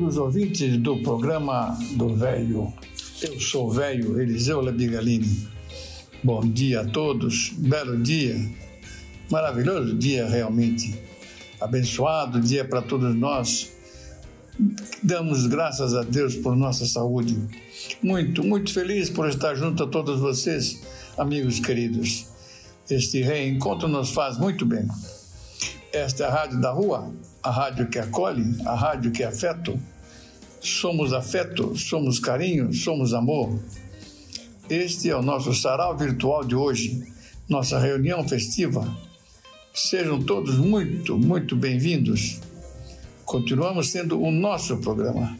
Amigos ouvintes do programa do Velho, eu sou o velho Eliseu Labigalini. Bom dia a todos, belo dia, maravilhoso dia realmente, abençoado dia para todos nós. Damos graças a Deus por nossa saúde. Muito, muito feliz por estar junto a todos vocês, amigos queridos. Este reencontro nos faz muito bem. Esta é a Rádio da Rua, a rádio que acolhe, a rádio que é afeto. Somos afeto, somos carinho, somos amor. Este é o nosso sarau virtual de hoje, nossa reunião festiva. Sejam todos muito, muito bem-vindos. Continuamos sendo o nosso programa.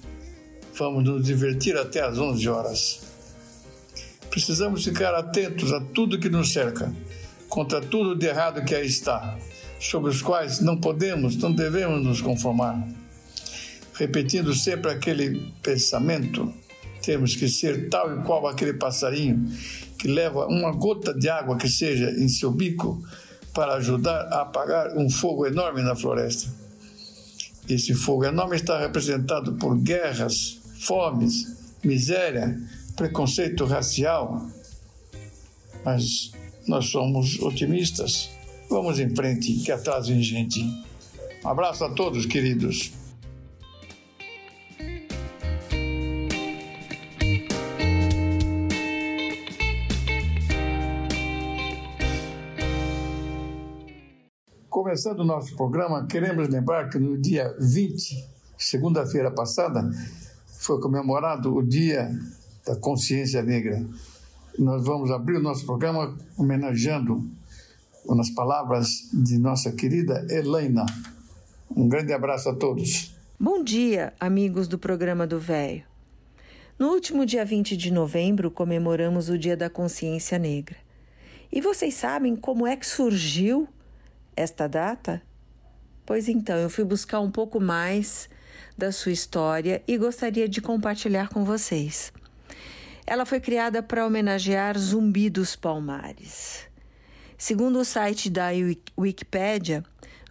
Vamos nos divertir até às 11 horas. Precisamos ficar atentos a tudo que nos cerca, contra tudo de errado que aí está sobre os quais não podemos, não devemos nos conformar. Repetindo sempre aquele pensamento, temos que ser tal e qual aquele passarinho que leva uma gota de água que seja em seu bico para ajudar a apagar um fogo enorme na floresta. Esse fogo enorme está representado por guerras, fomes, miséria, preconceito racial. Mas nós somos otimistas Vamos em frente, que atrás vem gente. Um abraço a todos, queridos. Começando o nosso programa, queremos lembrar que no dia 20, segunda-feira passada, foi comemorado o Dia da Consciência Negra. Nós vamos abrir o nosso programa homenageando nas palavras de nossa querida Helena. Um grande abraço a todos. Bom dia, amigos do programa do Véio. No último dia 20 de novembro comemoramos o Dia da Consciência Negra. E vocês sabem como é que surgiu esta data? Pois então, eu fui buscar um pouco mais da sua história e gostaria de compartilhar com vocês. Ela foi criada para homenagear Zumbi dos Palmares. Segundo o site da Wikipédia,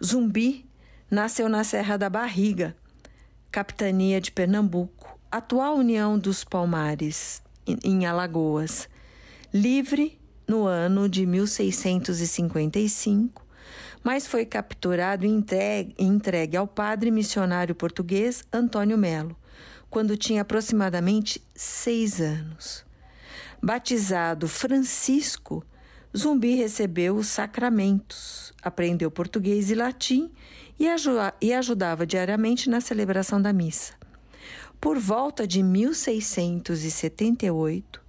Zumbi nasceu na Serra da Barriga, capitania de Pernambuco, atual União dos Palmares, em Alagoas. Livre no ano de 1655, mas foi capturado e entregue, entregue ao padre missionário português Antônio Melo, quando tinha aproximadamente seis anos. Batizado Francisco, Zumbi recebeu os sacramentos, aprendeu português e latim e, e ajudava diariamente na celebração da missa. Por volta de 1678,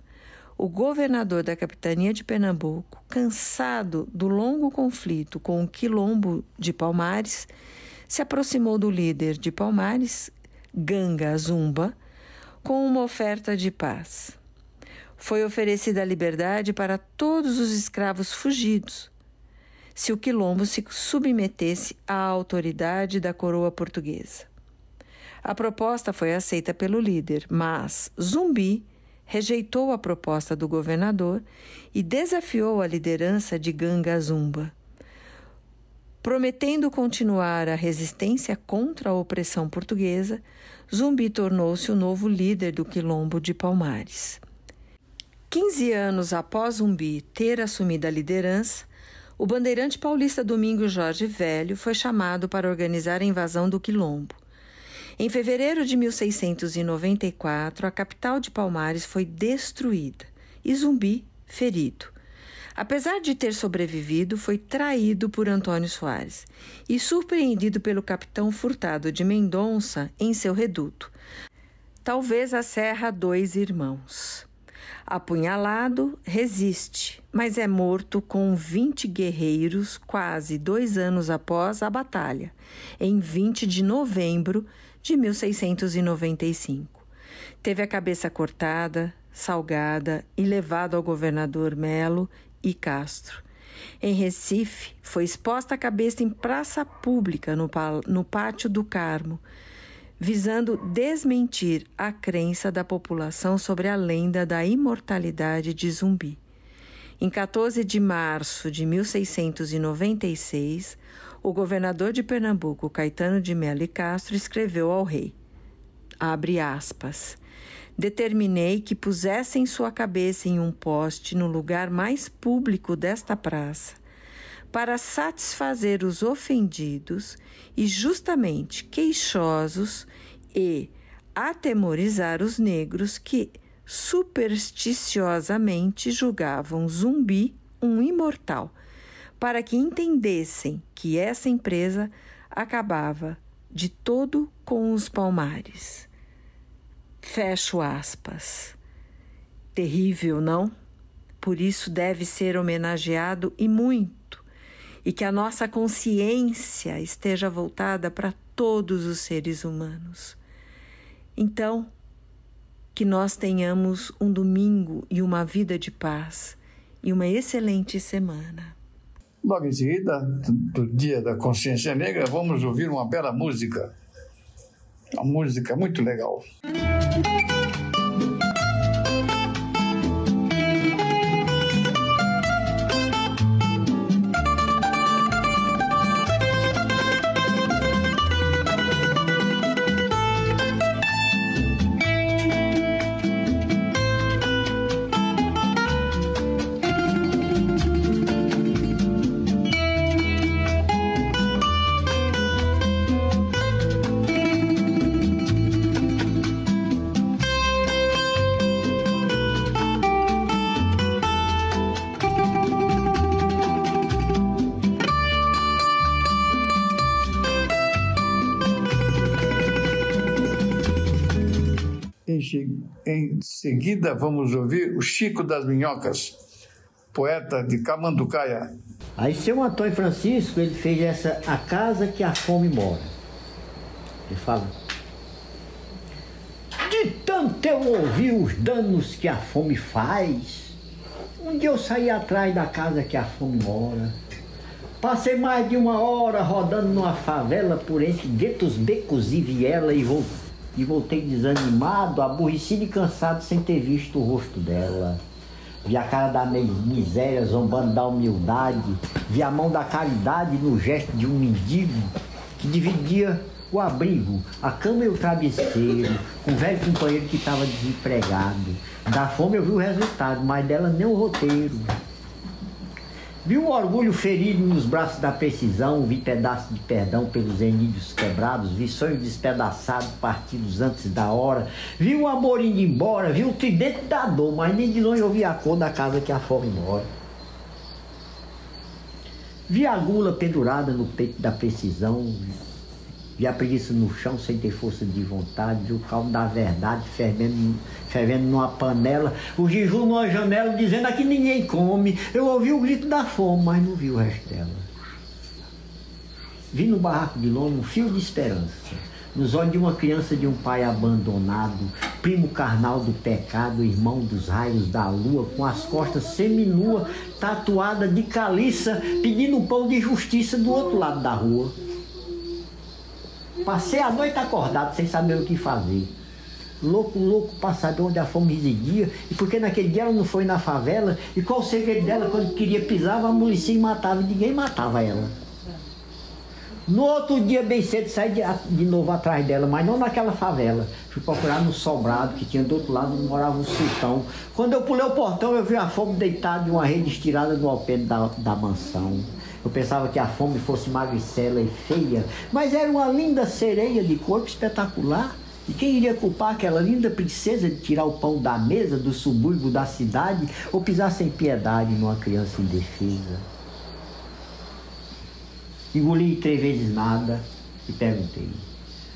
o governador da capitania de Pernambuco, cansado do longo conflito com o quilombo de Palmares, se aproximou do líder de Palmares, Ganga Zumba, com uma oferta de paz foi oferecida a liberdade para todos os escravos fugidos, se o quilombo se submetesse à autoridade da coroa portuguesa. A proposta foi aceita pelo líder, mas Zumbi rejeitou a proposta do governador e desafiou a liderança de Ganga Zumba. Prometendo continuar a resistência contra a opressão portuguesa, Zumbi tornou-se o novo líder do quilombo de Palmares. 15 anos após Zumbi ter assumido a liderança, o bandeirante paulista Domingos Jorge Velho foi chamado para organizar a invasão do Quilombo. Em fevereiro de 1694, a capital de Palmares foi destruída e Zumbi ferido. Apesar de ter sobrevivido, foi traído por Antônio Soares e surpreendido pelo capitão Furtado de Mendonça em seu reduto, talvez a Serra Dois Irmãos. Apunhalado, resiste, mas é morto com 20 guerreiros quase dois anos após a batalha, em 20 de novembro de 1695. Teve a cabeça cortada, salgada e levado ao governador Melo e Castro. Em Recife, foi exposta a cabeça em praça pública no, no Pátio do Carmo, visando desmentir a crença da população sobre a lenda da imortalidade de zumbi. Em 14 de março de 1696, o governador de Pernambuco, Caetano de Melo e Castro, escreveu ao rei: abre aspas. Determinei que pusessem sua cabeça em um poste no lugar mais público desta praça, para satisfazer os ofendidos e justamente queixosos e atemorizar os negros que supersticiosamente julgavam zumbi um imortal, para que entendessem que essa empresa acabava de todo com os palmares. Fecho aspas. Terrível, não? Por isso deve ser homenageado e muito, e que a nossa consciência esteja voltada para todos os seres humanos. Então, que nós tenhamos um domingo e uma vida de paz e uma excelente semana. Logo em seguida, do Dia da Consciência Negra, vamos ouvir uma bela música. Uma música muito legal. Em seguida, vamos ouvir o Chico das Minhocas, poeta de Camanducaia. Aí, seu Antônio Francisco, ele fez essa A Casa que a Fome Mora. Ele fala: De tanto eu ouvi os danos que a fome faz, um dia eu saí atrás da casa que a fome mora. Passei mais de uma hora rodando numa favela por entre guetos, becos e viela e voltei e voltei desanimado, aborrecido e cansado sem ter visto o rosto dela. Vi a cara da miséria zombando da humildade, vi a mão da caridade no gesto de um mendigo que dividia o abrigo, a cama e o travesseiro, com um velho companheiro que estava desempregado. Da fome eu vi o resultado, mas dela nem o roteiro. Vi o orgulho ferido nos braços da precisão, vi pedaços de perdão pelos enídeos quebrados, vi sonhos despedaçados, partidos antes da hora, vi o amor indo embora, vi o tridente da dor, mas nem de longe eu vi a cor da casa que a fome mora. Vi a gula pendurada no peito da precisão, Vi a preguiça no chão sem ter força de vontade, o calmo da verdade fervendo, fervendo numa panela, o jejum numa janela dizendo aqui ninguém come. Eu ouvi o grito da fome, mas não vi o resto dela. Vi no barraco de longe um fio de esperança, nos olhos de uma criança de um pai abandonado, primo carnal do pecado, irmão dos raios da lua, com as costas seminua, tatuada de caliça, pedindo pão de justiça do outro lado da rua. Passei a noite acordado, sem saber o que fazer. Louco, louco para saber onde a fome residia e porque naquele dia ela não foi na favela e qual o segredo dela quando queria pisava, a polícia matava e ninguém matava ela. No outro dia, bem cedo, saí de, de, novo atrás dela, mas não naquela favela. Fui procurar no sobrado, que tinha do outro lado, onde morava o sultão. Quando eu pulei o portão, eu vi a fome deitada de uma rede estirada no alpendre da, da mansão. Eu pensava que a fome fosse magricela e feia, mas era uma linda sereia de corpo espetacular. E quem iria culpar aquela linda princesa de tirar o pão da mesa do subúrbio da cidade ou pisar sem piedade numa criança indefesa? Engoli três vezes nada e perguntei: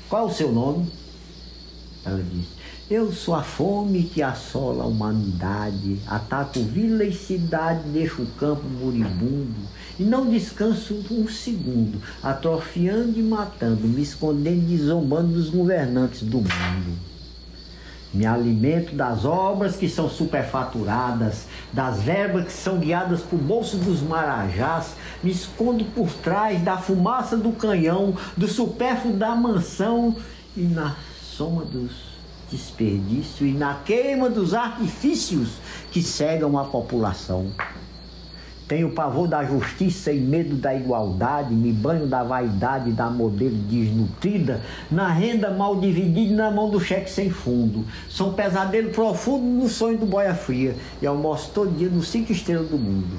Qual é o seu nome? Ela disse: Eu sou a fome que assola a humanidade, ataco vila e cidade, deixo o campo moribundo e não descanso um segundo, atrofiando e matando, me escondendo e zombando dos governantes do mundo. Me alimento das obras que são superfaturadas, das verbas que são guiadas por bolso dos marajás, me escondo por trás da fumaça do canhão, do supérfluo da mansão e na soma dos desperdício e na queima dos artifícios que cegam a população. Tenho pavor da justiça e medo da igualdade, me banho da vaidade da modelo desnutrida, na renda mal dividida e na mão do cheque sem fundo. Sou um pesadelo profundo no sonho do boia fria e almoço todo dia nos cinco estrelas do mundo.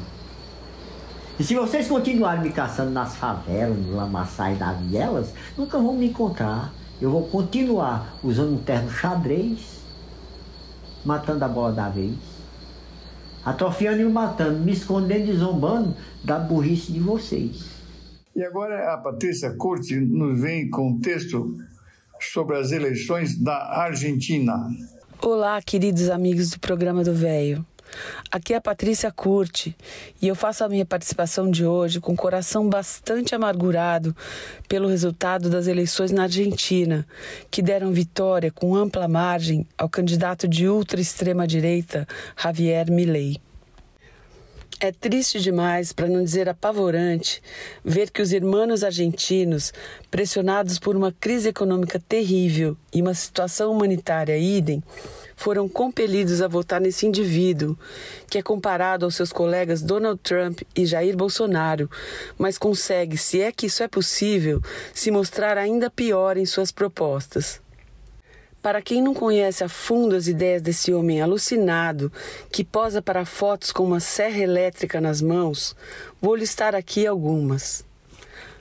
E se vocês continuarem me caçando nas favelas, nos lamaçais das vielas, nunca vão me encontrar. Eu vou continuar usando um terno xadrez, matando a bola da vez, atrofiando e me matando, me escondendo e zombando da burrice de vocês. E agora a Patrícia Curti nos vem com um texto sobre as eleições da Argentina. Olá, queridos amigos do programa do Velho. Aqui é a Patrícia Curte e eu faço a minha participação de hoje com o coração bastante amargurado pelo resultado das eleições na Argentina, que deram vitória com ampla margem ao candidato de ultra-extrema-direita Javier Milei. É triste demais, para não dizer apavorante, ver que os irmãos argentinos, pressionados por uma crise econômica terrível e uma situação humanitária idem, foram compelidos a votar nesse indivíduo, que é comparado aos seus colegas Donald Trump e Jair Bolsonaro, mas consegue, se é que isso é possível, se mostrar ainda pior em suas propostas. Para quem não conhece a fundo as ideias desse homem alucinado que posa para fotos com uma serra elétrica nas mãos, vou listar aqui algumas: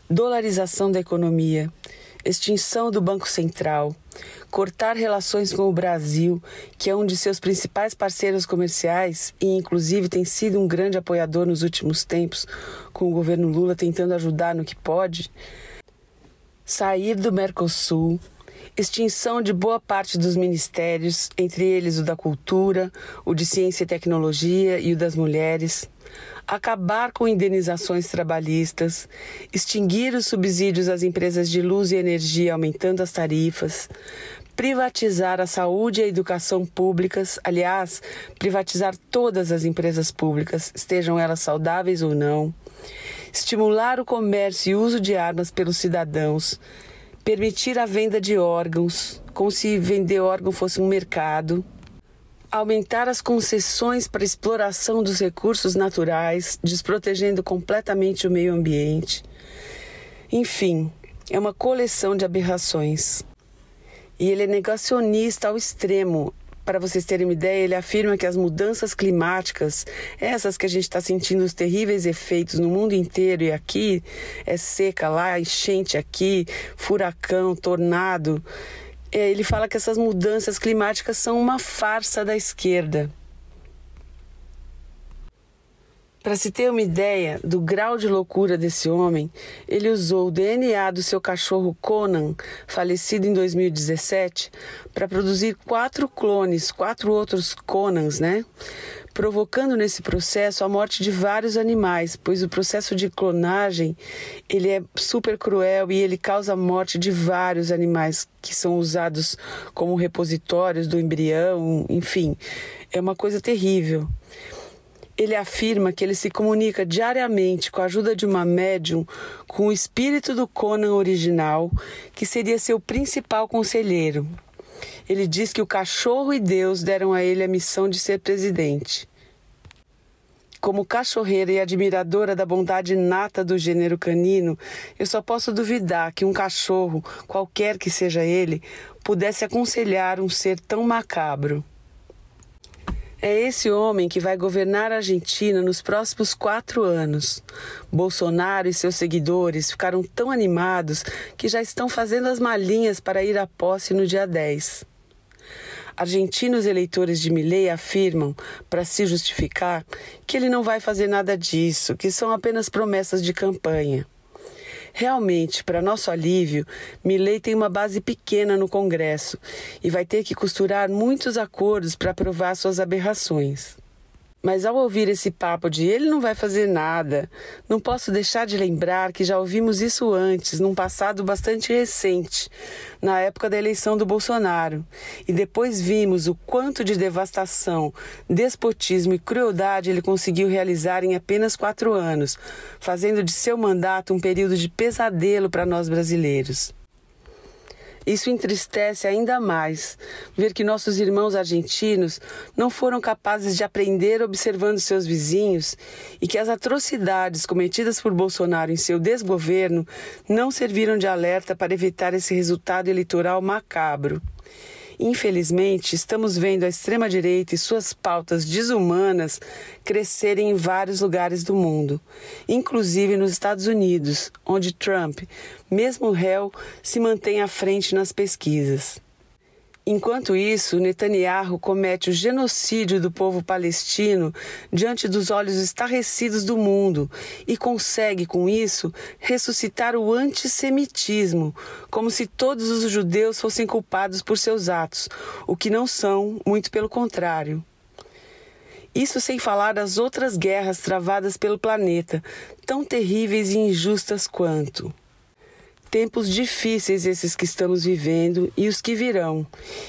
dolarização da economia, extinção do Banco Central, cortar relações com o Brasil, que é um de seus principais parceiros comerciais e, inclusive, tem sido um grande apoiador nos últimos tempos, com o governo Lula tentando ajudar no que pode, sair do Mercosul, extinção de boa parte dos ministérios, entre eles o da Cultura, o de Ciência e Tecnologia e o das Mulheres acabar com indenizações trabalhistas, extinguir os subsídios às empresas de luz e energia, aumentando as tarifas, privatizar a saúde e a educação públicas, aliás, privatizar todas as empresas públicas, estejam elas saudáveis ou não, estimular o comércio e uso de armas pelos cidadãos, permitir a venda de órgãos, como se vender órgão fosse um mercado aumentar as concessões para exploração dos recursos naturais, desprotegendo completamente o meio ambiente. Enfim, é uma coleção de aberrações. E ele é negacionista ao extremo. Para vocês terem uma ideia, ele afirma que as mudanças climáticas, essas que a gente está sentindo os terríveis efeitos no mundo inteiro e aqui é seca, lá enchente aqui, furacão, tornado, é, ele fala que essas mudanças climáticas são uma farsa da esquerda. Para se ter uma ideia do grau de loucura desse homem, ele usou o DNA do seu cachorro Conan, falecido em 2017, para produzir quatro clones, quatro outros Conans, né? provocando nesse processo a morte de vários animais, pois o processo de clonagem ele é super cruel e ele causa a morte de vários animais que são usados como repositórios do embrião, enfim, é uma coisa terrível. Ele afirma que ele se comunica diariamente com a ajuda de uma médium com o espírito do Conan original, que seria seu principal conselheiro. Ele diz que o cachorro e Deus deram a ele a missão de ser presidente. Como cachorreira e admiradora da bondade inata do gênero canino, eu só posso duvidar que um cachorro, qualquer que seja ele, pudesse aconselhar um ser tão macabro. É esse homem que vai governar a Argentina nos próximos quatro anos. Bolsonaro e seus seguidores ficaram tão animados que já estão fazendo as malinhas para ir à posse no dia 10. Argentinos eleitores de Milei afirmam, para se justificar, que ele não vai fazer nada disso, que são apenas promessas de campanha. Realmente, para nosso alívio, Milley tem uma base pequena no Congresso e vai ter que costurar muitos acordos para aprovar suas aberrações. Mas ao ouvir esse papo de ele não vai fazer nada, não posso deixar de lembrar que já ouvimos isso antes, num passado bastante recente, na época da eleição do Bolsonaro. E depois vimos o quanto de devastação, despotismo e crueldade ele conseguiu realizar em apenas quatro anos, fazendo de seu mandato um período de pesadelo para nós brasileiros. Isso entristece ainda mais ver que nossos irmãos argentinos não foram capazes de aprender observando seus vizinhos e que as atrocidades cometidas por Bolsonaro em seu desgoverno não serviram de alerta para evitar esse resultado eleitoral macabro. Infelizmente, estamos vendo a extrema-direita e suas pautas desumanas crescerem em vários lugares do mundo, inclusive nos Estados Unidos, onde Trump, mesmo réu, se mantém à frente nas pesquisas. Enquanto isso, Netanyahu comete o genocídio do povo palestino diante dos olhos estarrecidos do mundo e consegue, com isso, ressuscitar o antissemitismo, como se todos os judeus fossem culpados por seus atos, o que não são, muito pelo contrário. Isso sem falar das outras guerras travadas pelo planeta, tão terríveis e injustas quanto. Tempos difíceis esses que estamos vivendo e os que virão,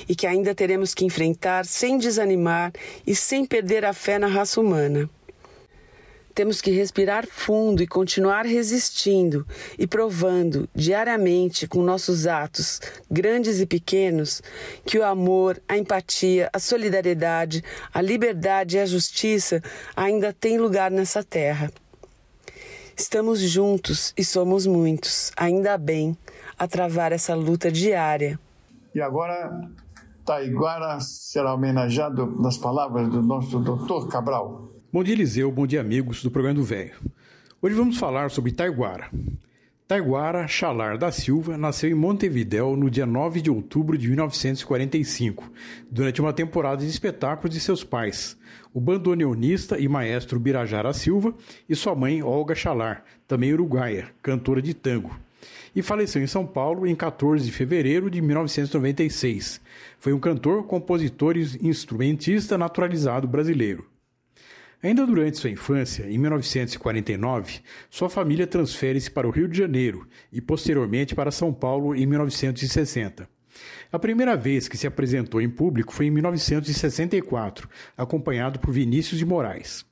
e que ainda teremos que enfrentar sem desanimar e sem perder a fé na raça humana. Temos que respirar fundo e continuar resistindo e provando diariamente com nossos atos, grandes e pequenos, que o amor, a empatia, a solidariedade, a liberdade e a justiça ainda têm lugar nessa terra. Estamos juntos e somos muitos, ainda bem, a travar essa luta diária. E agora, Taiguara será homenageado nas palavras do nosso doutor Cabral. Bom dia, Eliseu. Bom dia, amigos do programa do Velho. Hoje vamos falar sobre Taiguara. Taiguara Chalar da Silva nasceu em Montevidéu no dia 9 de outubro de 1945, durante uma temporada de espetáculos de seus pais, o bandoneonista e maestro Birajara Silva e sua mãe Olga Chalar, também uruguaia, cantora de tango. E faleceu em São Paulo em 14 de fevereiro de 1996. Foi um cantor, compositor e instrumentista naturalizado brasileiro. Ainda durante sua infância, em 1949, sua família transfere-se para o Rio de Janeiro e posteriormente para São Paulo em 1960. A primeira vez que se apresentou em público foi em 1964, acompanhado por Vinícius de Moraes.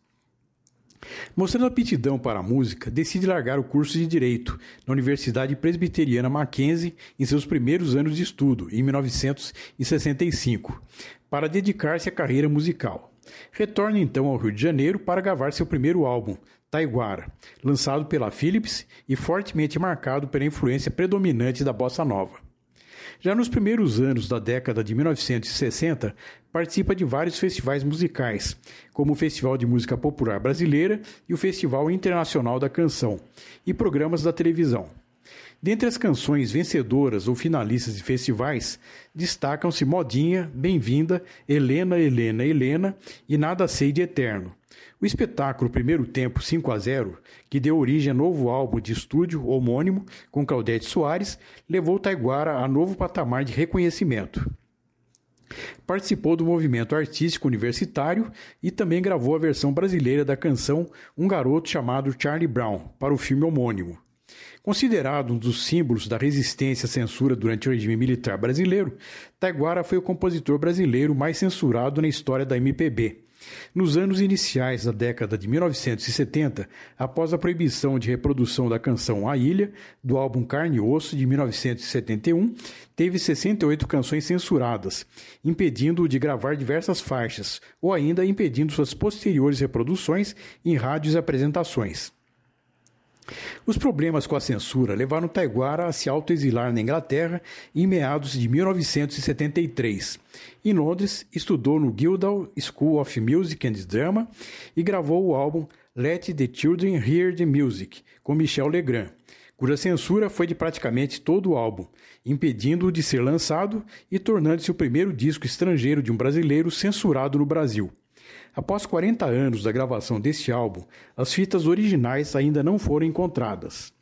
Mostrando aptidão para a música, decide largar o curso de Direito na Universidade Presbiteriana Mackenzie em seus primeiros anos de estudo, em 1965, para dedicar-se à carreira musical. Retorna então ao Rio de Janeiro para gravar seu primeiro álbum, Taiguara, lançado pela Philips e fortemente marcado pela influência predominante da bossa nova. Já nos primeiros anos da década de 1960, participa de vários festivais musicais, como o Festival de Música Popular Brasileira e o Festival Internacional da Canção, e programas da televisão. Dentre as canções vencedoras ou finalistas de festivais, destacam-se Modinha, Bem-vinda, Helena, Helena, Helena e Nada Sei de Eterno. O espetáculo Primeiro Tempo 5 a 0, que deu origem a novo álbum de estúdio homônimo com Claudete Soares, levou Taiguara a novo patamar de reconhecimento. Participou do movimento artístico universitário e também gravou a versão brasileira da canção Um Garoto Chamado Charlie Brown para o filme homônimo. Considerado um dos símbolos da resistência à censura durante o regime militar brasileiro, Taiguara foi o compositor brasileiro mais censurado na história da MPB. Nos anos iniciais da década de 1970, após a proibição de reprodução da canção A Ilha, do álbum Carne e Osso de 1971, teve 68 canções censuradas, impedindo-o de gravar diversas faixas, ou ainda impedindo suas posteriores reproduções em rádios e apresentações. Os problemas com a censura levaram Taiguara a se autoexilar na Inglaterra em meados de 1973. Em Londres, estudou no Guildhall School of Music and Drama e gravou o álbum Let the Children Hear the Music, com Michel Legrand, cuja censura foi de praticamente todo o álbum, impedindo-o de ser lançado e tornando-se o primeiro disco estrangeiro de um brasileiro censurado no Brasil. Após 40 anos da gravação deste álbum, as fitas originais ainda não foram encontradas.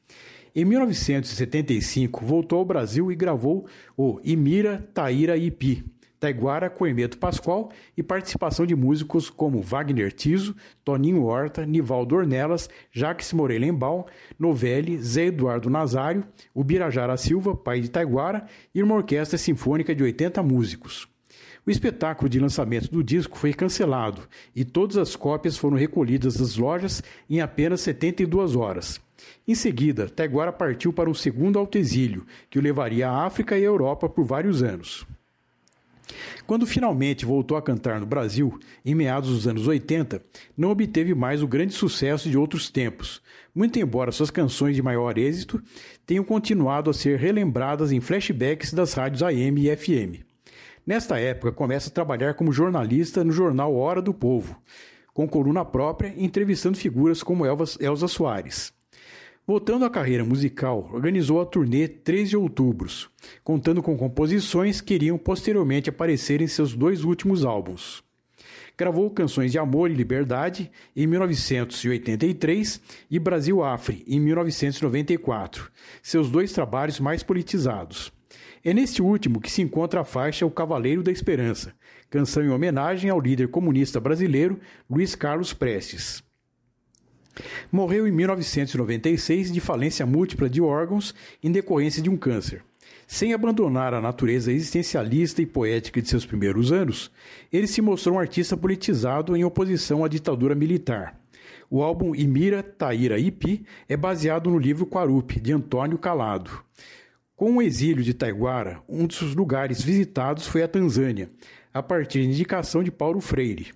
Em 1975, voltou ao Brasil e gravou o Imira Taíra Ipi, Taiguara Coemeto Pascoal e participação de músicos como Wagner Tiso, Toninho Horta, Nivaldo Ornelas, Jacques Morelenbaum, Novelli, Zé Eduardo Nazário, Ubirajara Silva, pai de Taiguara, e uma orquestra sinfônica de 80 músicos. O espetáculo de lançamento do disco foi cancelado e todas as cópias foram recolhidas das lojas em apenas 72 horas. Em seguida, Taiguara partiu para um segundo autoexílio, que o levaria à África e à Europa por vários anos. Quando finalmente voltou a cantar no Brasil, em meados dos anos 80, não obteve mais o grande sucesso de outros tempos, muito embora suas canções de maior êxito tenham continuado a ser relembradas em flashbacks das rádios AM e FM. Nesta época, começa a trabalhar como jornalista no jornal Hora do Povo, com coluna própria, entrevistando figuras como Elza Soares. Voltando à carreira musical, organizou a turnê 13 de Outubro, contando com composições que iriam posteriormente aparecer em seus dois últimos álbuns. Gravou canções de Amor e Liberdade em 1983 e Brasil Afre em 1994, seus dois trabalhos mais politizados. É neste último que se encontra a faixa O Cavaleiro da Esperança, canção em homenagem ao líder comunista brasileiro Luiz Carlos Prestes. Morreu em 1996 de falência múltipla de órgãos em decorrência de um câncer. Sem abandonar a natureza existencialista e poética de seus primeiros anos, ele se mostrou um artista politizado em oposição à ditadura militar. O álbum Imira Taíra Ipi é baseado no livro Quarupi, de Antônio Calado. Com o exílio de Taiguara, um dos lugares visitados foi a Tanzânia, a partir de indicação de Paulo Freire.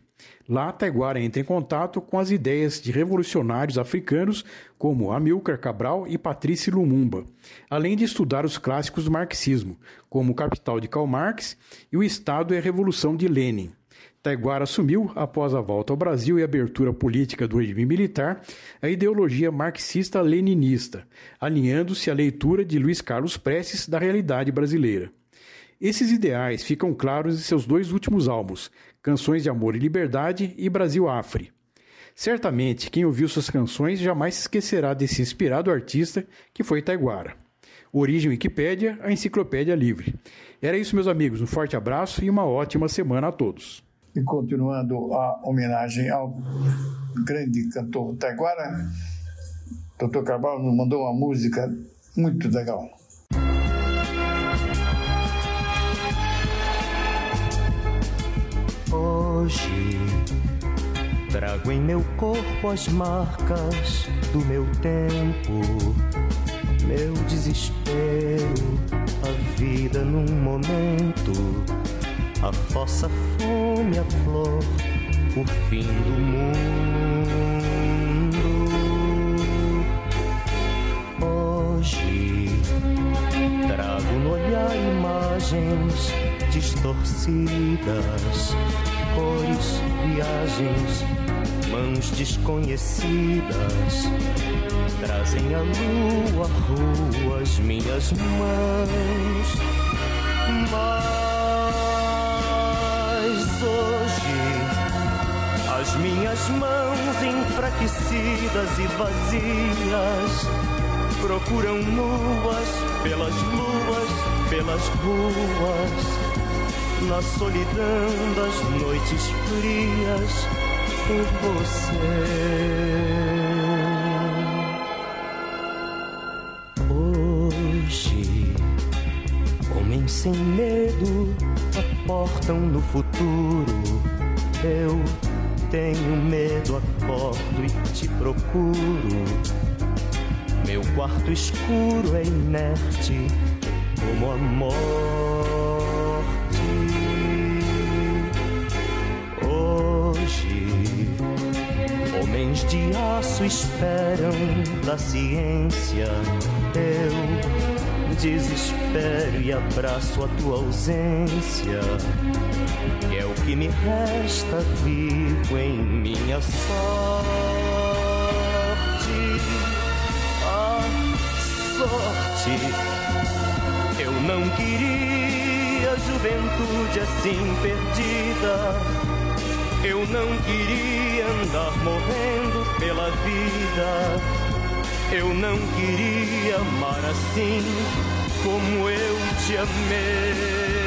Lá, Taiguara entra em contato com as ideias de revolucionários africanos como Amilcar Cabral e Patrícia Lumumba, além de estudar os clássicos do marxismo, como Capital de Karl Marx e o Estado e a Revolução de Lenin. Taiguara assumiu, após a volta ao Brasil e a abertura política do regime militar, a ideologia marxista-leninista, alinhando-se à leitura de Luiz Carlos Prestes da realidade brasileira. Esses ideais ficam claros em seus dois últimos álbuns, Canções de Amor e Liberdade e Brasil Afre. Certamente, quem ouviu suas canções jamais se esquecerá desse inspirado artista que foi Taiguara. Origem Wikipédia, a enciclopédia livre. Era isso, meus amigos. Um forte abraço e uma ótima semana a todos. E continuando a homenagem ao grande cantor Taiguara, Dr. Cabral nos mandou uma música muito legal. Hoje trago em meu corpo as marcas do meu tempo, meu desespero, a vida num momento, a fossa fome, a flor, o fim do mundo. Hoje trago no olhar imagens distorcidas, cores, viagens, mãos desconhecidas trazem a lua, rua, as minhas mãos. Mãos enfraquecidas e vazias procuram nuas pelas luas, pelas ruas na solidão das noites frias por você. Hoje, homens sem medo aportam no futuro. Eu tenho medo, acordo e te procuro. Meu quarto escuro é inerte como a morte. Homens de aço esperam da ciência. Eu desespero e abraço a tua ausência. Que é o que me resta vivo em minha sorte. A sorte. Eu não queria juventude assim perdida eu não queria andar morrendo pela vida. Eu não queria amar assim como eu te amei.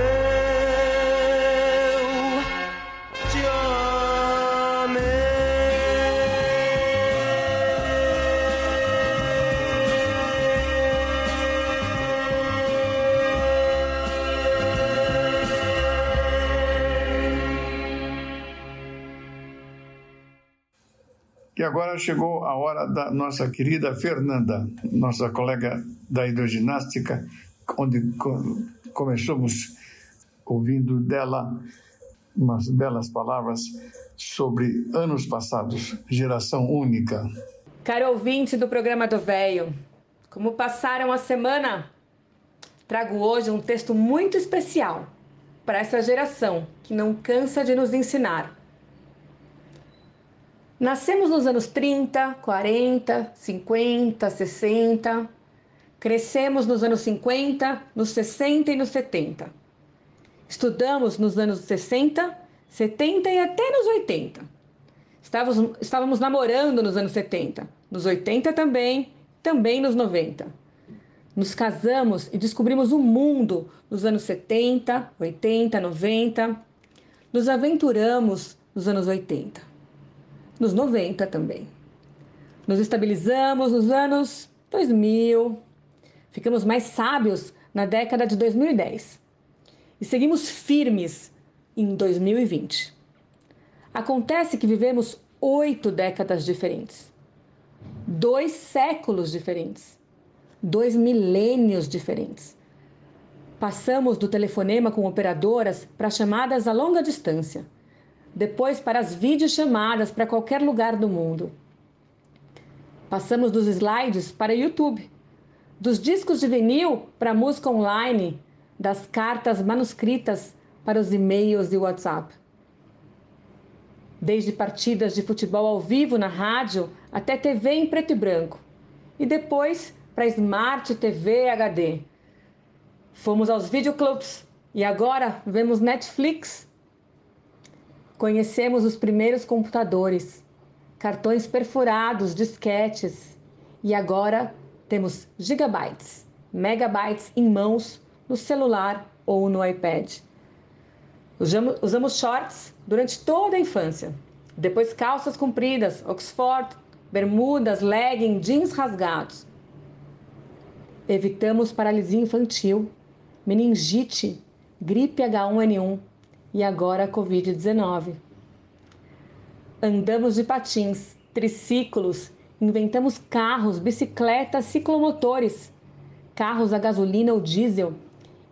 Que agora chegou a hora da nossa querida Fernanda, nossa colega da hidroginástica, onde co- começamos ouvindo dela umas belas palavras sobre anos passados, geração única. Caro ouvinte do programa do Véio, como passaram a semana? Trago hoje um texto muito especial para essa geração que não cansa de nos ensinar. Nascemos nos anos 30, 40, 50, 60. Crescemos nos anos 50, nos 60 e nos 70. Estudamos nos anos 60, 70 e até nos 80. Estávamos, estávamos namorando nos anos 70, nos 80 também, também nos 90. Nos casamos e descobrimos o mundo nos anos 70, 80, 90. Nos aventuramos nos anos 80, nos 90 também. Nos estabilizamos nos anos 2000. Ficamos mais sábios na década de 2010 e seguimos firmes em 2020. Acontece que vivemos oito décadas diferentes, dois séculos diferentes, dois milênios diferentes. Passamos do telefonema com operadoras para chamadas a longa distância, depois para as videochamadas para qualquer lugar do mundo. Passamos dos slides para YouTube, dos discos de vinil para música online, das cartas manuscritas para os e-mails e WhatsApp desde partidas de futebol ao vivo na rádio até TV em preto e branco, e depois para Smart TV HD. Fomos aos videoclubs e agora vemos Netflix. Conhecemos os primeiros computadores, cartões perfurados, disquetes, e agora temos gigabytes, megabytes em mãos no celular ou no iPad. Usamos, shorts durante toda a infância. Depois calças compridas, Oxford, bermudas, legging, jeans rasgados. Evitamos paralisia infantil, meningite, gripe H1N1 e agora Covid-19. Andamos de patins, triciclos, inventamos carros, bicicletas, ciclomotores, carros a gasolina ou diesel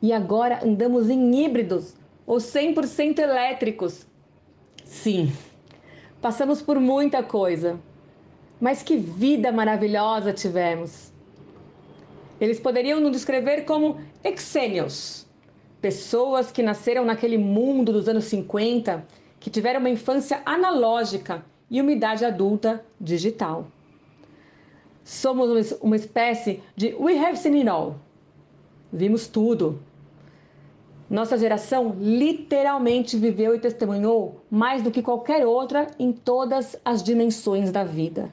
e agora andamos em híbridos ou 100% elétricos. Sim, passamos por muita coisa, mas que vida maravilhosa tivemos. Eles poderiam nos descrever como exênios, pessoas que nasceram naquele mundo dos anos 50, que tiveram uma infância analógica e uma idade adulta digital. Somos uma espécie de We Have Seen It All. Vimos tudo, nossa geração literalmente viveu e testemunhou mais do que qualquer outra em todas as dimensões da vida.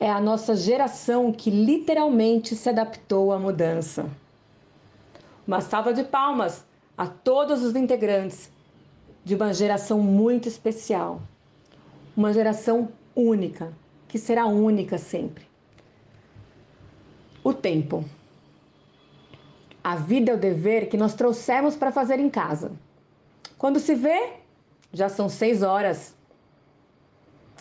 É a nossa geração que literalmente se adaptou à mudança. Uma salva de palmas a todos os integrantes de uma geração muito especial. Uma geração única, que será única sempre. O tempo. A vida é o dever que nós trouxemos para fazer em casa. Quando se vê, já são seis horas.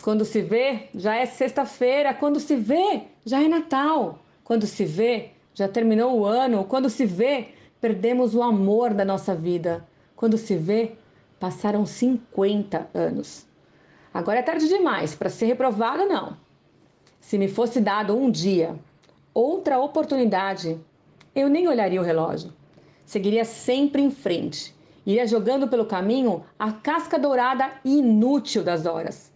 Quando se vê, já é sexta-feira. Quando se vê, já é Natal. Quando se vê, já terminou o ano. Quando se vê, perdemos o amor da nossa vida. Quando se vê, passaram 50 anos. Agora é tarde demais para ser reprovada, não. Se me fosse dado um dia, outra oportunidade, eu nem olharia o relógio. seguiria sempre em frente, iria jogando pelo caminho a casca dourada inútil das horas.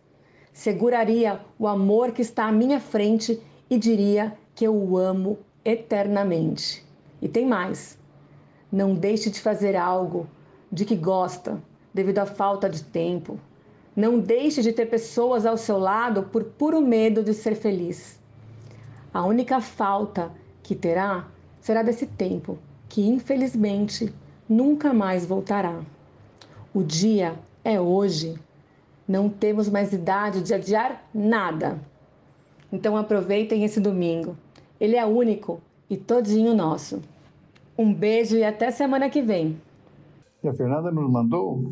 Seguraria o amor que está à minha frente e diria que eu o amo eternamente. E tem mais: não deixe de fazer algo de que gosta devido à falta de tempo. Não deixe de ter pessoas ao seu lado por puro medo de ser feliz. A única falta que terá será desse tempo, que infelizmente nunca mais voltará. O dia é hoje. Não temos mais idade de adiar nada. Então aproveitem esse domingo. Ele é único e todinho nosso. Um beijo e até semana que vem. E a Fernanda nos mandou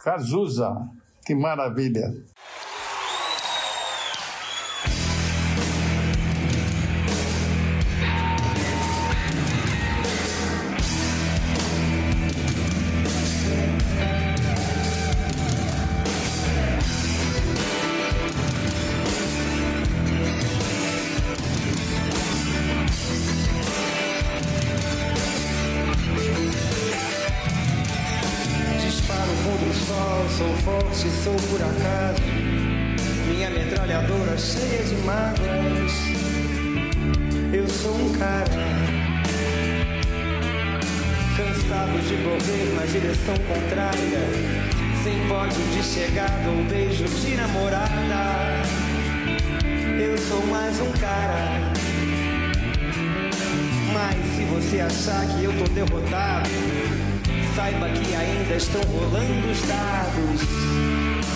Cazuza. Que maravilha! Cheia cheias de mágoas. Eu sou um cara cansado de correr na direção contrária, sem pódio de chegada ou beijo de namorada. Eu sou mais um cara. Mas se você achar que eu tô derrotado, saiba que ainda estão rolando os dados.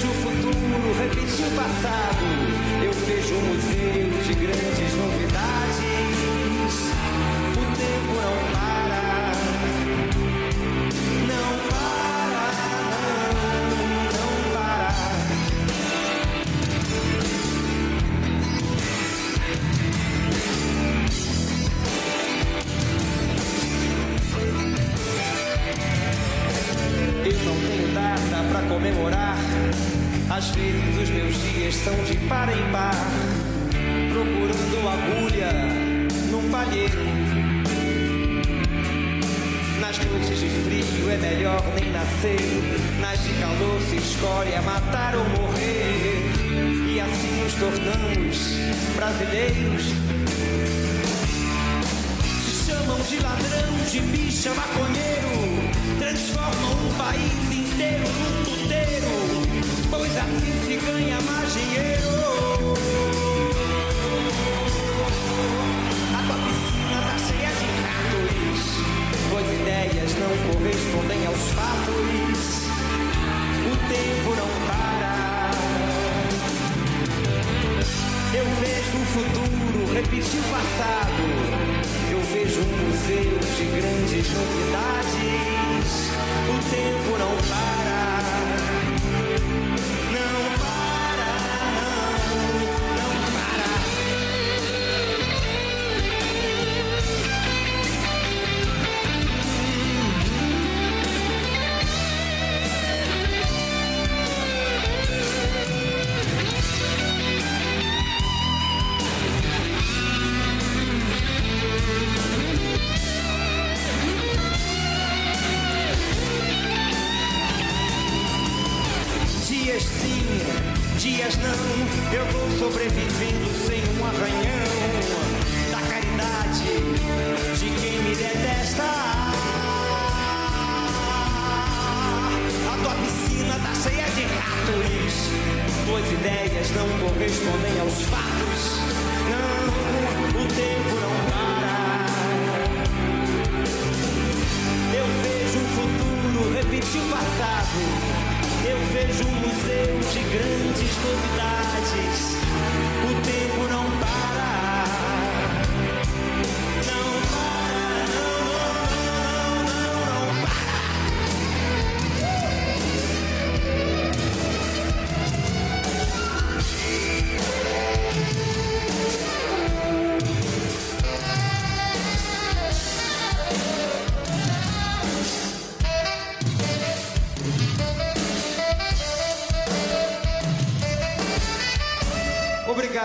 vejo o futuro, repeti o passado. Eu vejo um museu de grandes novidades. O tempo não é passa.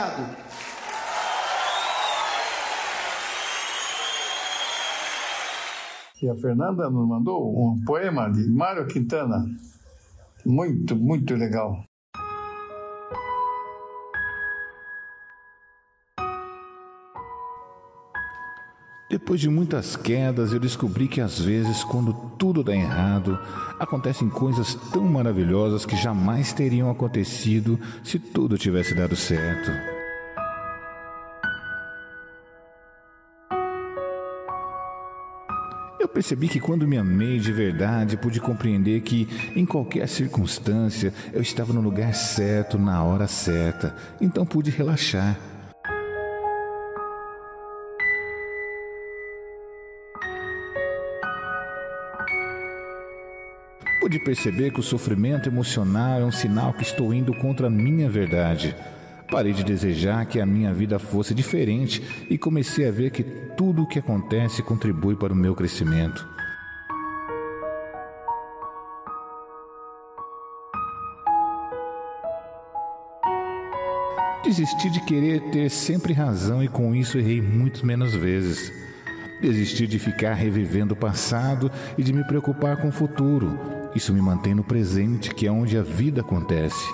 Obrigado. E a Fernanda nos mandou um poema de Mário Quintana. Muito, muito legal. Depois de muitas quedas, eu descobri que às vezes, quando tudo dá errado, acontecem coisas tão maravilhosas que jamais teriam acontecido se tudo tivesse dado certo. Percebi que quando me amei de verdade, pude compreender que, em qualquer circunstância, eu estava no lugar certo, na hora certa, então pude relaxar. Pude perceber que o sofrimento emocional é um sinal que estou indo contra a minha verdade. Parei de desejar que a minha vida fosse diferente e comecei a ver que tudo o que acontece contribui para o meu crescimento. Desisti de querer ter sempre razão e com isso errei muito menos vezes. Desisti de ficar revivendo o passado e de me preocupar com o futuro. Isso me mantém no presente, que é onde a vida acontece.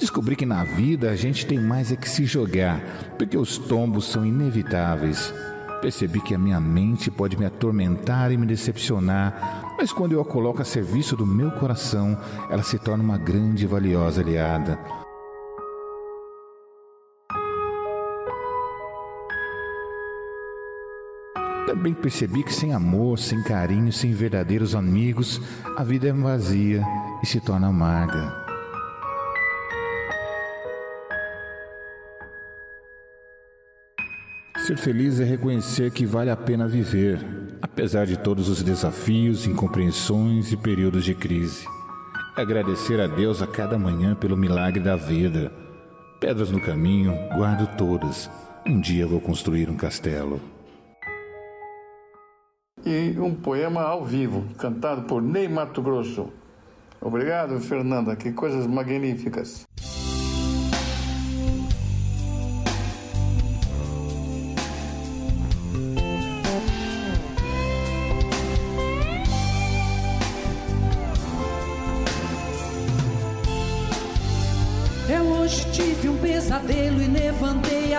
Descobri que na vida a gente tem mais é que se jogar, porque os tombos são inevitáveis. Percebi que a minha mente pode me atormentar e me decepcionar, mas quando eu a coloco a serviço do meu coração, ela se torna uma grande e valiosa aliada. Também percebi que sem amor, sem carinho, sem verdadeiros amigos, a vida é vazia e se torna amarga. Ser feliz é reconhecer que vale a pena viver, apesar de todos os desafios, incompreensões e períodos de crise. É agradecer a Deus a cada manhã pelo milagre da vida. Pedras no caminho, guardo todas. Um dia vou construir um castelo e um poema ao vivo, cantado por Ney Mato Grosso. Obrigado, Fernanda, que coisas magníficas.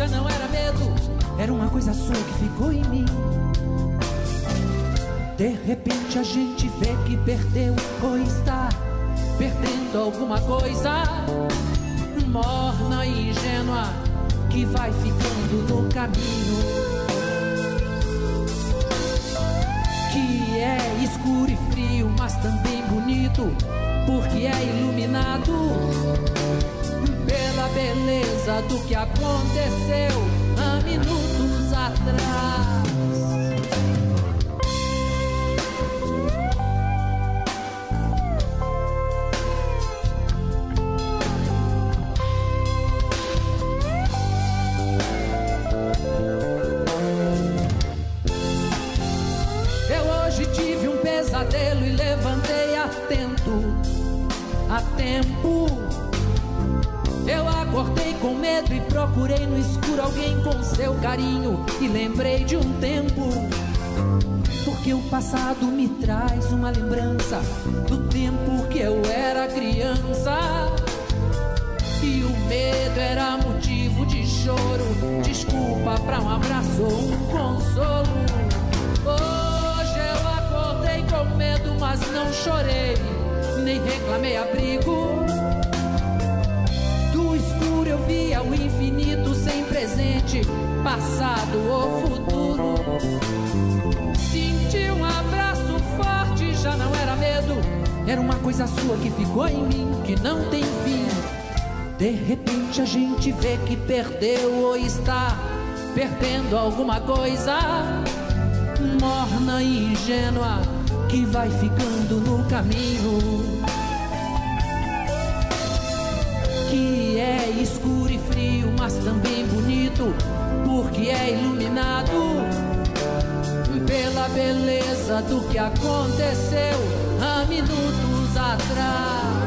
Já não era medo, era uma coisa sua que ficou em mim. De repente a gente vê que perdeu ou está perdendo alguma coisa morna e ingênua que vai ficando no caminho. é escuro e frio, mas também bonito, porque é iluminado beleza do que aconteceu há minutos atrás. Lembrei de um tempo, Porque o passado me traz uma lembrança do tempo que eu era criança. E o medo era motivo de choro, desculpa pra um abraço ou um consolo. Hoje eu acordei com medo, mas não chorei, nem reclamei abrigo. Do escuro eu via o infinito sem presente, passado ou futuro. Senti um abraço forte, já não era medo, era uma coisa sua que ficou em mim, que não tem fim. De repente a gente vê que perdeu ou está perdendo alguma coisa morna e ingênua que vai ficando no caminho. Que é escuro e frio, mas também bonito, porque é iluminado pela beleza do que aconteceu há minutos atrás.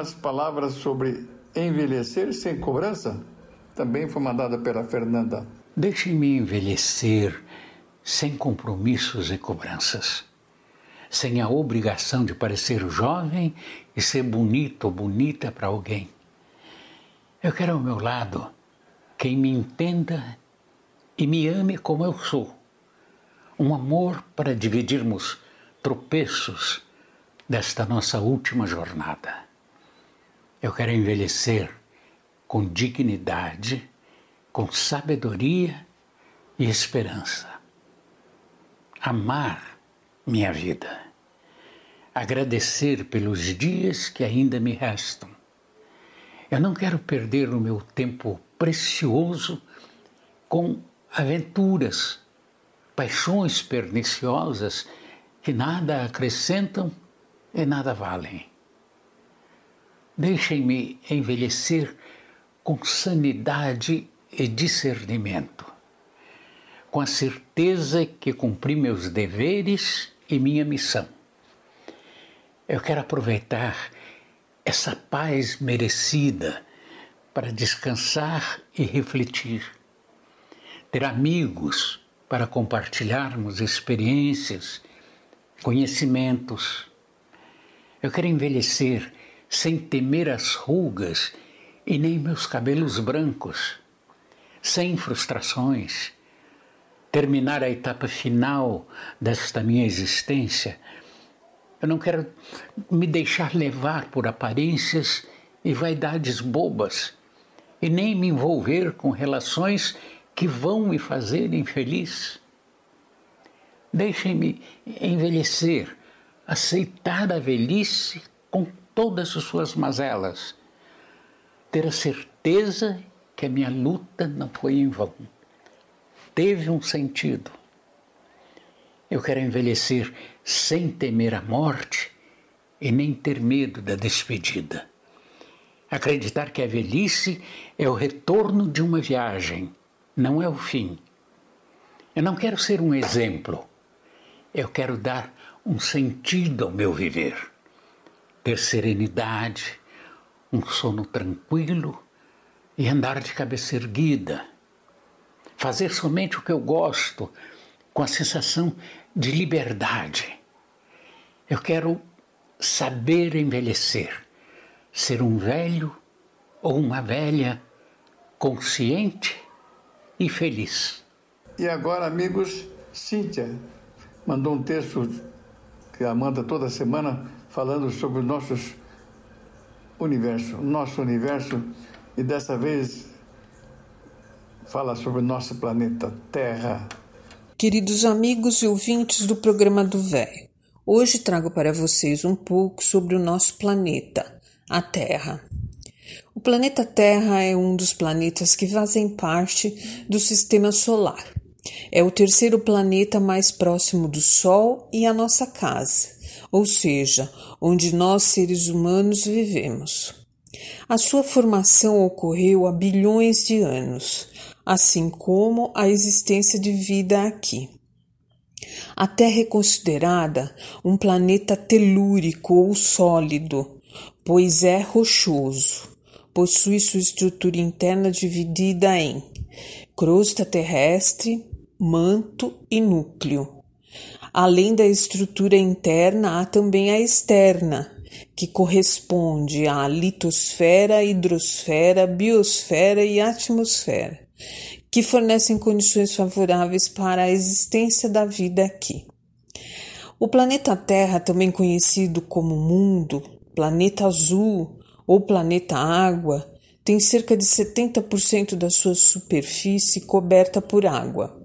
E umas palavras sobre envelhecer sem cobrança também foi mandada pela Fernanda. Deixe-me envelhecer sem compromissos e cobranças, sem a obrigação de parecer jovem e ser bonito ou bonita para alguém. Eu quero ao meu lado quem me entenda e me ame como eu sou. Um amor para dividirmos tropeços desta nossa última jornada. Eu quero envelhecer com dignidade, com sabedoria e esperança. Amar minha vida. Agradecer pelos dias que ainda me restam. Eu não quero perder o meu tempo precioso com aventuras, paixões perniciosas que nada acrescentam e nada valem. Deixem-me envelhecer com sanidade e discernimento, com a certeza que cumpri meus deveres e minha missão. Eu quero aproveitar essa paz merecida para descansar e refletir, ter amigos para compartilharmos experiências, conhecimentos. Eu quero envelhecer sem temer as rugas e nem meus cabelos brancos, sem frustrações, terminar a etapa final desta minha existência. Eu não quero me deixar levar por aparências e vaidades bobas, e nem me envolver com relações que vão me fazer infeliz. Deixem-me envelhecer, aceitar a velhice todas as suas mazelas, ter a certeza que a minha luta não foi em vão. Teve um sentido. Eu quero envelhecer sem temer a morte e nem ter medo da despedida. Acreditar que a velhice é o retorno de uma viagem, não é o fim. Eu não quero ser um exemplo, eu quero dar um sentido ao meu viver ter serenidade, um sono tranquilo e andar de cabeça erguida. Fazer somente o que eu gosto, com a sensação de liberdade. Eu quero saber envelhecer, ser um velho ou uma velha consciente e feliz. E agora, amigos, Cíntia mandou um texto que a manda toda semana falando sobre os nossos universo, nosso universo, e dessa vez fala sobre o nosso planeta Terra. Queridos amigos e ouvintes do programa do Velho, hoje trago para vocês um pouco sobre o nosso planeta, a Terra. O planeta Terra é um dos planetas que fazem parte do sistema solar. É o terceiro planeta mais próximo do Sol e a nossa casa, ou seja, onde nós seres humanos vivemos. A sua formação ocorreu há bilhões de anos, assim como a existência de vida aqui. A Terra é considerada um planeta telúrico ou sólido, pois é rochoso possui sua estrutura interna dividida em crosta terrestre, manto e núcleo. Além da estrutura interna, há também a externa, que corresponde à litosfera, hidrosfera, biosfera e atmosfera, que fornecem condições favoráveis para a existência da vida aqui. O planeta Terra, também conhecido como mundo, planeta azul, ou planeta Água tem cerca de 70% da sua superfície coberta por água.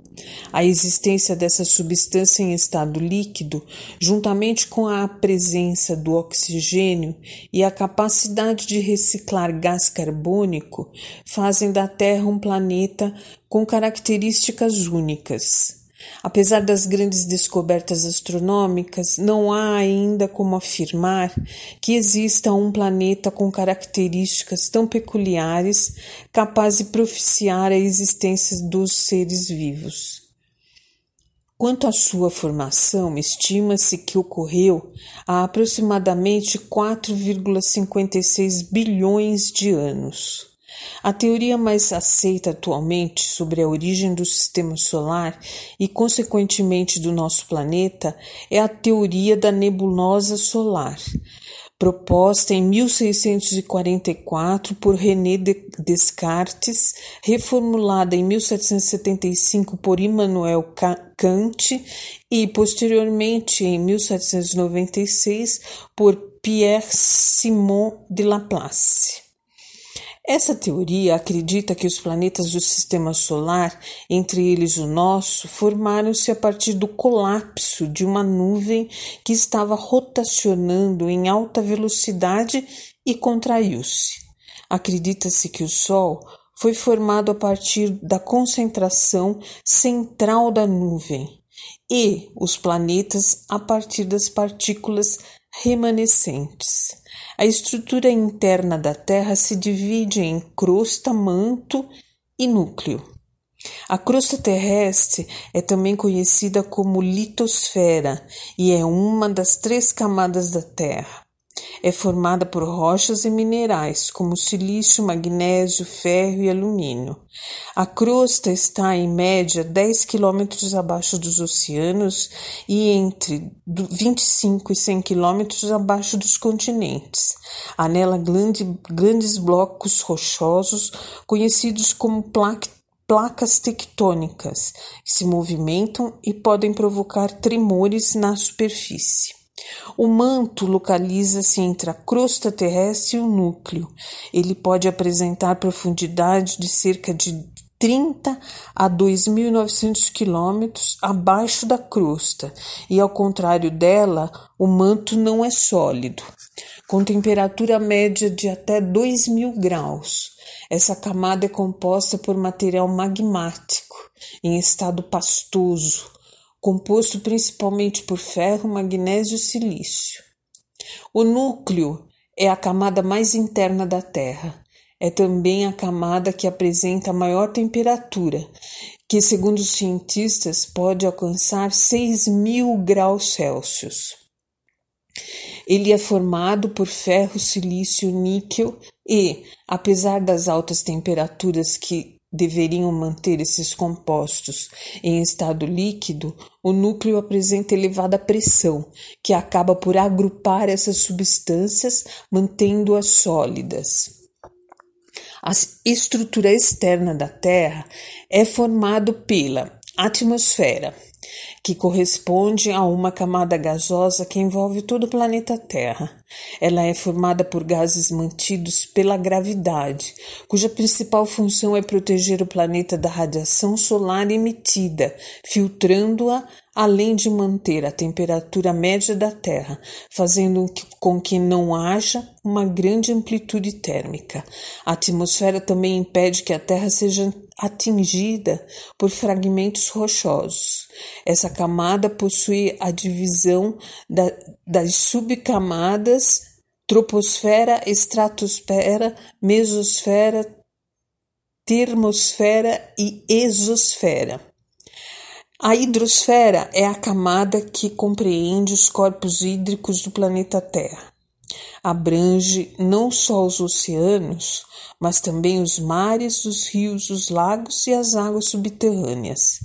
A existência dessa substância em estado líquido, juntamente com a presença do oxigênio e a capacidade de reciclar gás carbônico, fazem da Terra um planeta com características únicas. Apesar das grandes descobertas astronômicas, não há ainda como afirmar que exista um planeta com características tão peculiares capaz de propiciar a existência dos seres vivos. Quanto à sua formação, estima-se que ocorreu há aproximadamente 4,56 bilhões de anos. A teoria mais aceita atualmente sobre a origem do sistema solar e, consequentemente, do nosso planeta é a teoria da nebulosa solar, proposta em 1644 por René Descartes, reformulada em 1775 por Immanuel Kant e, posteriormente, em 1796, por Pierre-Simon de Laplace. Essa teoria acredita que os planetas do sistema solar, entre eles o nosso, formaram-se a partir do colapso de uma nuvem que estava rotacionando em alta velocidade e contraiu-se. Acredita-se que o Sol foi formado a partir da concentração central da nuvem e os planetas a partir das partículas remanescentes. A estrutura interna da Terra se divide em crosta, manto e núcleo. A crosta terrestre é também conhecida como litosfera e é uma das três camadas da Terra. É formada por rochas e minerais como silício, magnésio, ferro e alumínio. A crosta está em média 10 quilômetros abaixo dos oceanos e entre 25 e 100 quilômetros abaixo dos continentes. Há nela grande, grandes blocos rochosos conhecidos como plaque placas tectônicas que se movimentam e podem provocar tremores na superfície. O manto localiza-se entre a crosta terrestre e o núcleo. Ele pode apresentar profundidade de cerca de 30 a 2.900 quilômetros abaixo da crosta, e ao contrário dela, o manto não é sólido, com temperatura média de até 2.000 graus. Essa camada é composta por material magmático em estado pastoso, composto principalmente por ferro, magnésio e silício. O núcleo é a camada mais interna da Terra. É também a camada que apresenta a maior temperatura, que, segundo os cientistas, pode alcançar 6 mil graus Celsius. Ele é formado por ferro, silício, níquel e, apesar das altas temperaturas que deveriam manter esses compostos em estado líquido, o núcleo apresenta elevada pressão, que acaba por agrupar essas substâncias, mantendo-as sólidas. A estrutura externa da Terra é formada pela atmosfera, que corresponde a uma camada gasosa que envolve todo o planeta Terra. Ela é formada por gases mantidos pela gravidade, cuja principal função é proteger o planeta da radiação solar emitida, filtrando-a além de manter a temperatura média da Terra, fazendo com que não haja uma grande amplitude térmica. A atmosfera também impede que a Terra seja atingida por fragmentos rochosos. Essa camada possui a divisão da, das subcamadas troposfera, estratosfera, mesosfera, termosfera e exosfera. A hidrosfera é a camada que compreende os corpos hídricos do planeta Terra. Abrange não só os oceanos, mas também os mares, os rios, os lagos e as águas subterrâneas.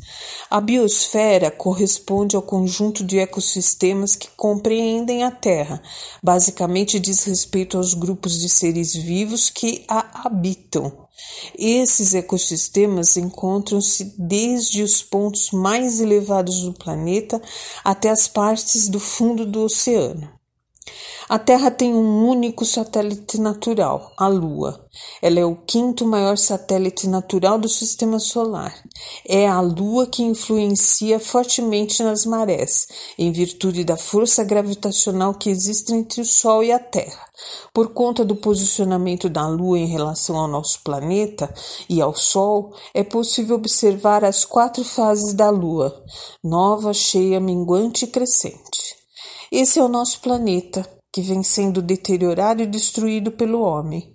A biosfera corresponde ao conjunto de ecossistemas que compreendem a Terra, basicamente diz respeito aos grupos de seres vivos que a habitam. Esses ecossistemas encontram-se desde os pontos mais elevados do planeta até as partes do fundo do oceano. A Terra tem um único satélite natural, a Lua. Ela é o quinto maior satélite natural do sistema solar. É a Lua que influencia fortemente nas marés, em virtude da força gravitacional que existe entre o Sol e a Terra. Por conta do posicionamento da Lua em relação ao nosso planeta e ao Sol, é possível observar as quatro fases da Lua: nova, cheia, minguante e crescente. Esse é o nosso planeta que vem sendo deteriorado e destruído pelo homem.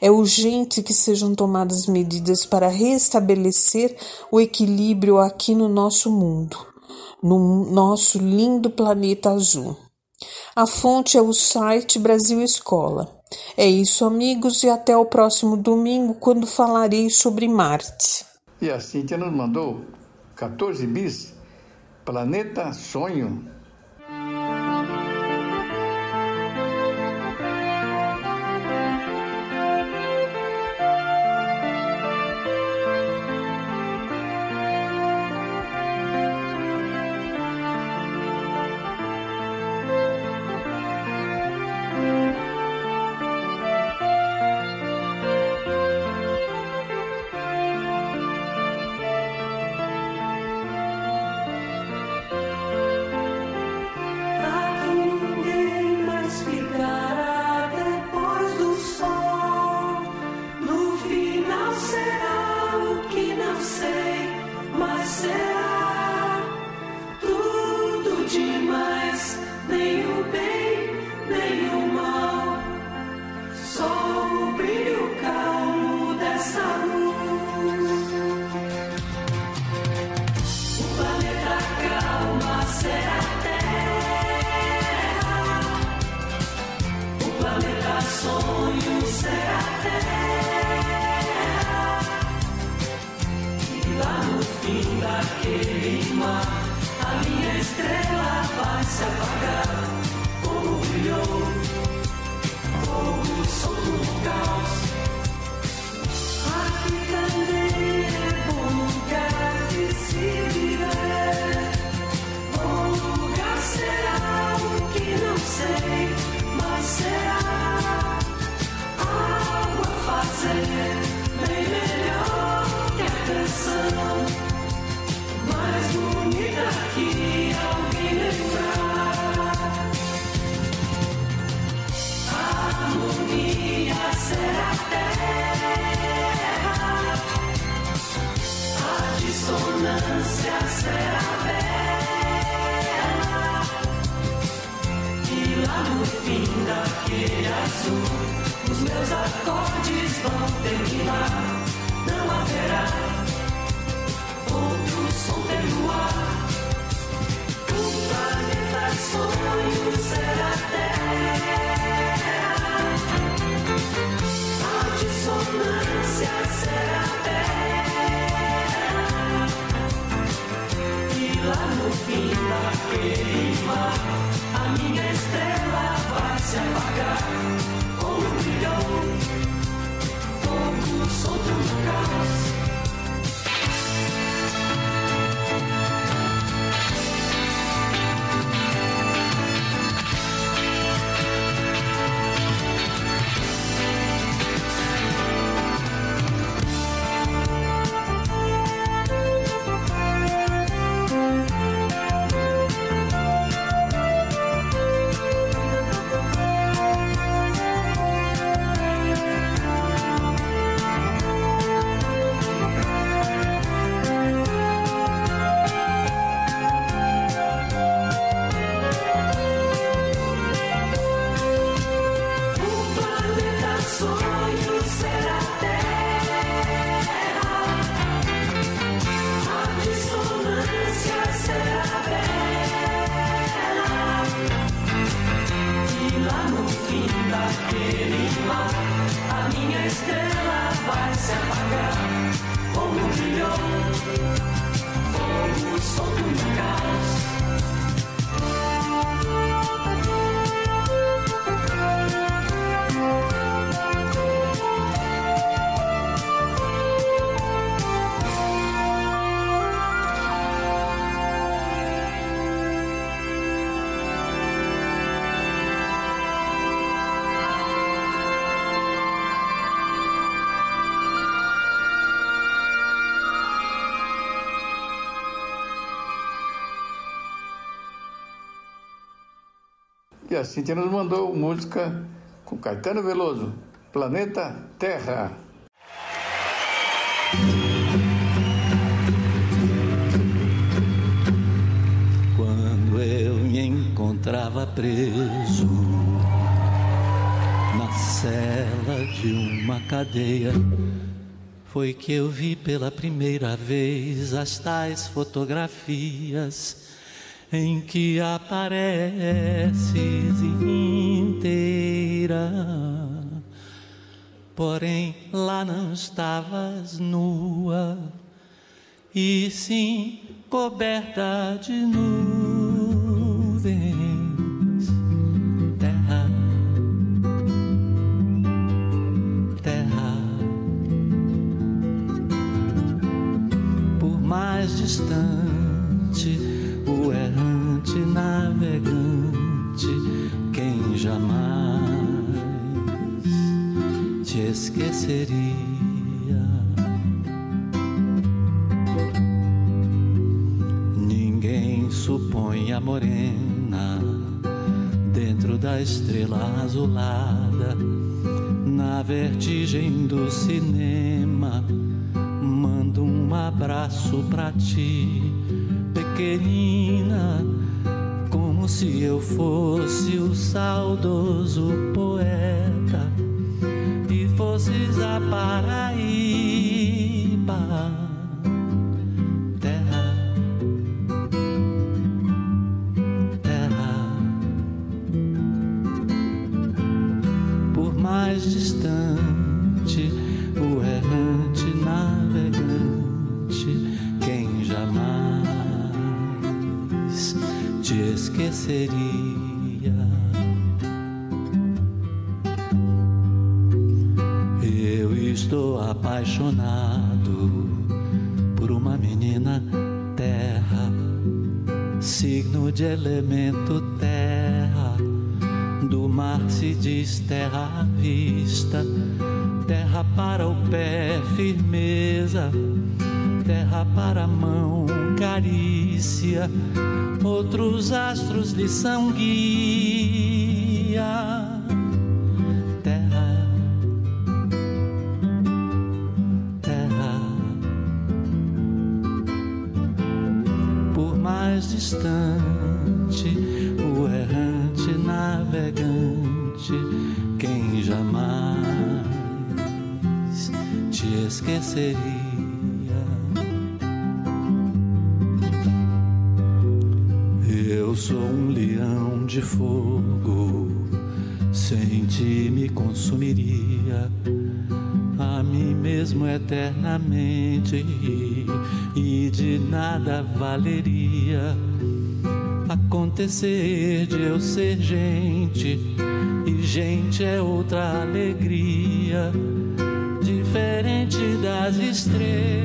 É urgente que sejam tomadas medidas para restabelecer o equilíbrio aqui no nosso mundo, no nosso lindo planeta azul. A fonte é o site Brasil Escola. É isso, amigos, e até o próximo domingo, quando falarei sobre Marte. E a Cíntia nos mandou 14 bis, Planeta Sonho. E a Cintia nos mandou música com Caetano Veloso, Planeta Terra. Quando eu me encontrava preso na cela de uma cadeia, foi que eu vi pela primeira vez as tais fotografias em que apareces inteira. Porém, lá não estavas nua, e sim coberta de nuvens. Estrela azulada, na vertigem do cinema. Mando um abraço pra ti, te esqueceria. Eu estou apaixonado por uma menina terra, signo de elemento terra. Do mar se diz terra à vista, terra para o pé, firmeza, terra para a mão, Outros astros lhe são guia. Fogo, sem ti me consumiria. A mim mesmo eternamente e de nada valeria acontecer de eu ser gente e gente é outra alegria diferente das estrelas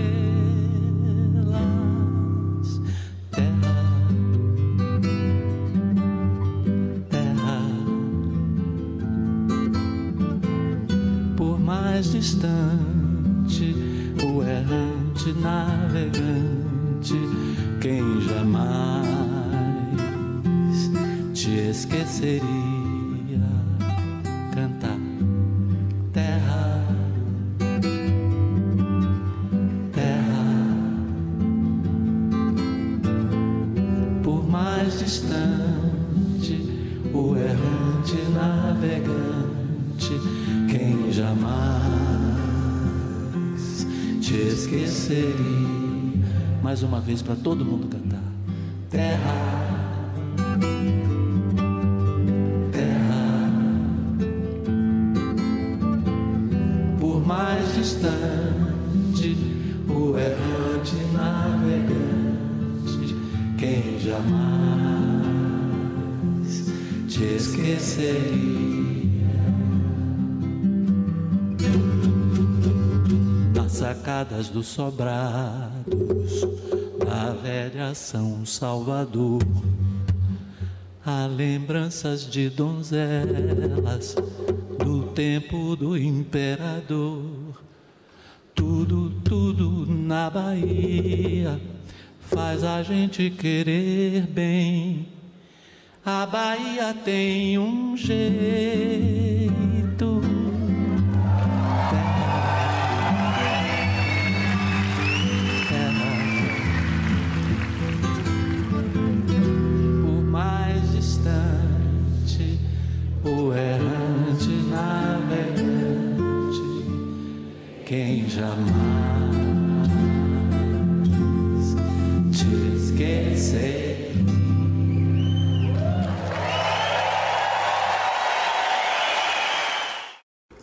distante o errante navegante quem jamais te esqueceria. Mais uma vez para todo mundo cantar. Terra dos sobrados da velha São Salvador há lembranças de donzelas do tempo do imperador. Tudo, tudo na Bahia faz a gente querer bem. A Bahia tem um jeito. O errante navegante, quem jamais te esquecer.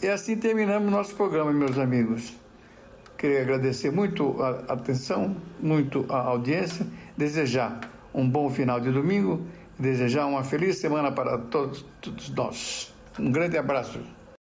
E assim terminamos nosso programa, meus amigos. Queria agradecer muito a atenção, muito a audiência, desejar um bom final de domingo, desejar uma feliz semana para todos, todos nós. Um grande abraço.